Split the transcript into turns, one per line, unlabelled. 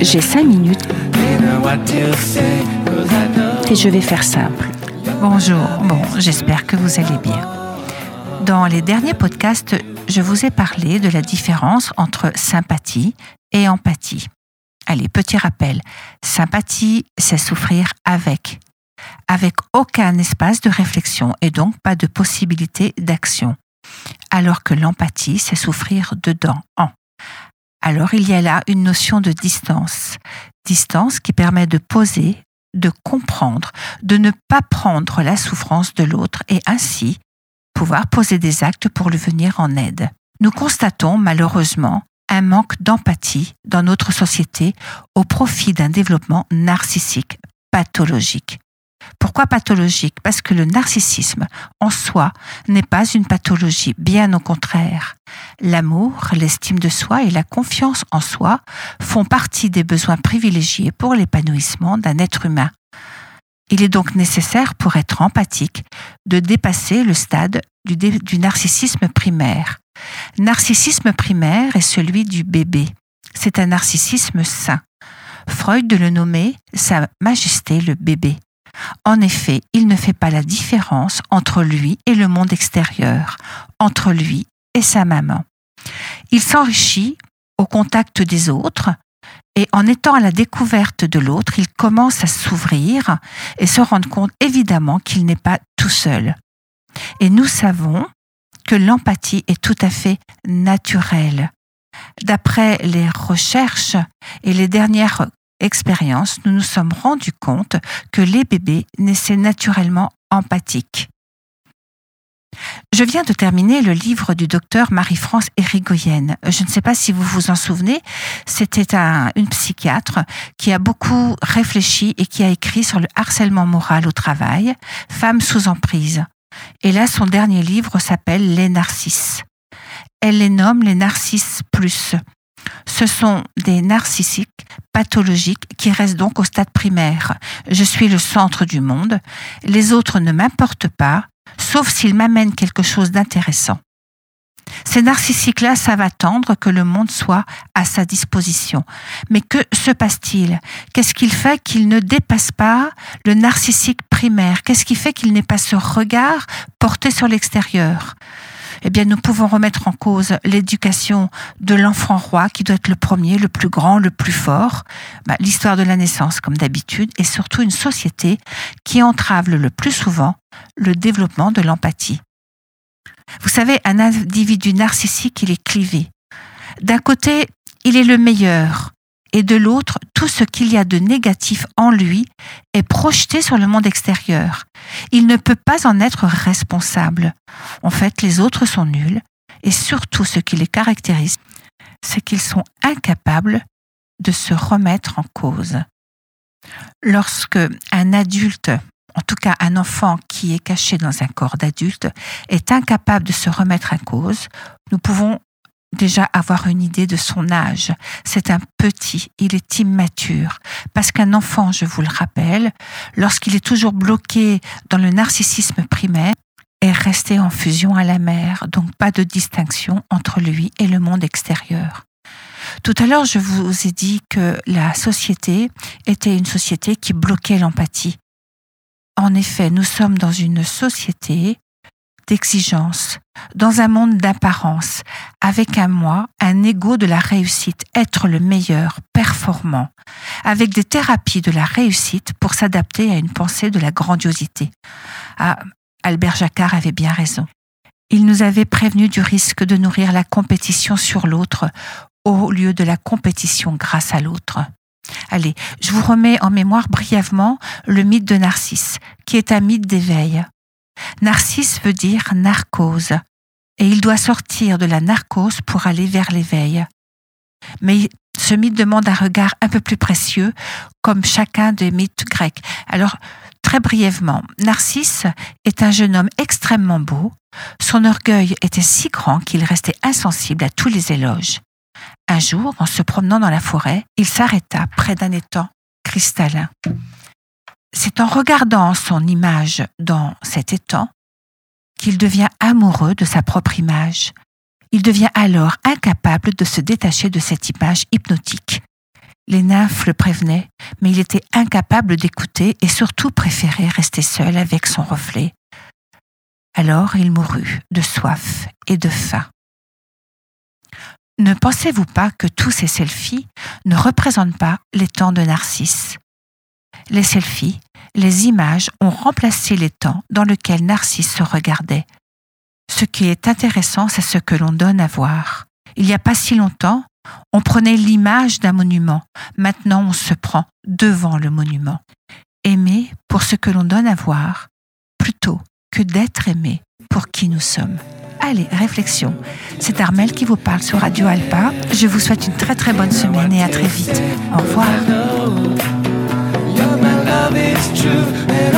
J'ai cinq minutes et je vais faire simple.
Bonjour, bon, j'espère que vous allez bien. Dans les derniers podcasts, je vous ai parlé de la différence entre sympathie et empathie. Allez, petit rappel. Sympathie, c'est souffrir avec, avec aucun espace de réflexion et donc pas de possibilité d'action. Alors que l'empathie, c'est souffrir dedans, en. Alors il y a là une notion de distance. Distance qui permet de poser, de comprendre, de ne pas prendre la souffrance de l'autre et ainsi pouvoir poser des actes pour lui venir en aide. Nous constatons malheureusement un manque d'empathie dans notre société au profit d'un développement narcissique pathologique. Pourquoi pathologique? Parce que le narcissisme en soi n'est pas une pathologie, bien au contraire. L'amour, l'estime de soi et la confiance en soi font partie des besoins privilégiés pour l'épanouissement d'un être humain. Il est donc nécessaire pour être empathique de dépasser le stade du, narcissisme primaire. Narcissisme primaire est celui du bébé. C'est un narcissisme sain. Freud de le nommer Sa Majesté le bébé. En effet, il ne fait pas la différence entre lui et le monde extérieur, entre lui et sa maman. Il s'enrichit au contact des autres, et en étant à la découverte de l'autre, il commence à s'ouvrir et se rendre compte évidemment qu'il n'est pas tout seul. Et nous savons que l'empathie est tout à fait naturelle. D'après les recherches et les dernières expériences, nous nous sommes rendus compte que les bébés naissaient naturellement empathiques. Je viens de terminer le livre du docteur Marie-France Érigoyenne. Je ne sais pas si vous vous en souvenez, c'était une psychiatre qui a beaucoup réfléchi et qui a écrit sur le harcèlement moral au travail, Femmes sous emprise. Et là, son dernier livre s'appelle Les narcisses. Elle les nomme les narcisses plus. Ce sont des narcissiques pathologiques qui restent donc au stade primaire. Je suis le centre du monde, les autres ne m'importent pas, sauf s'ils m'amènent quelque chose d'intéressant. Ces narcissiques-là savent attendre que le monde soit à sa disposition. Mais que se passe-t-il? Qu'est-ce qu'il fait qu'il ne dépasse pas le narcissique primaire? Qu'est-ce qui fait qu'il n'ait pas ce regard porté sur l'extérieur? Eh bien, nous pouvons remettre en cause l'éducation de l'enfant roi, qui doit être le premier, le plus grand, le plus fort, bah, l'histoire de la naissance, comme d'habitude, et surtout une société qui entrave le plus souvent le développement de l'empathie. Vous savez, un individu narcissique, il est clivé. D'un côté, il est le meilleur, et de l'autre, tout ce qu'il y a de négatif en lui est projeté sur le monde extérieur. Il ne peut pas en être responsable. En fait, les autres sont nuls, et surtout ce qui les caractérise, c'est qu'ils sont incapables de se remettre en cause. Lorsque un adulte en tout cas un enfant qui est caché dans un corps d'adulte, est incapable de se remettre en cause, nous pouvons déjà avoir une idée de son âge. C'est un petit, il est immature. Parce qu'un enfant, je vous le rappelle, lorsqu'il est toujours bloqué dans le narcissisme primaire, est resté en fusion à la mère, donc pas de distinction entre lui et le monde extérieur. Tout à l'heure, je vous ai dit que la société était une société qui bloquait l'empathie. En effet, nous sommes dans une société d'exigence, dans un monde d'apparence, avec un moi, un ego de la réussite, être le meilleur, performant, avec des thérapies de la réussite pour s'adapter à une pensée de la grandiosité. Ah, Albert Jacquard avait bien raison. Il nous avait prévenu du risque de nourrir la compétition sur l'autre au lieu de la compétition grâce à l'autre. Allez, je vous remets en mémoire brièvement le mythe de Narcisse, qui est un mythe d'éveil. Narcisse veut dire narcose, et il doit sortir de la narcose pour aller vers l'éveil. Mais ce mythe demande un regard un peu plus précieux, comme chacun des mythes grecs. Alors, très brièvement, Narcisse est un jeune homme extrêmement beau. Son orgueil était si grand qu'il restait insensible à tous les éloges. Un jour, en se promenant dans la forêt, il s'arrêta près d'un étang cristallin. C'est en regardant son image dans cet étang qu'il devient amoureux de sa propre image. Il devient alors incapable de se détacher de cette image hypnotique. Les nymphes le prévenaient, mais il était incapable d'écouter et surtout préférait rester seul avec son reflet. Alors il mourut de soif et de faim. Ne pensez-vous pas que tous ces selfies ne représentent pas les temps de Narcisse? Les selfies, les images ont remplacé les temps dans lesquels Narcisse se regardait. Ce qui est intéressant, c'est ce que l'on donne à voir. Il n'y a pas si longtemps, on prenait l'image d'un monument. Maintenant, on se prend devant le monument. Aimer pour ce que l'on donne à voir, plutôt que d'être aimé pour qui nous sommes. Allez, réflexion. C'est Armel qui vous parle sur Radio Alpa. Je vous souhaite une très très bonne semaine et à très vite. Au revoir.
Love is true,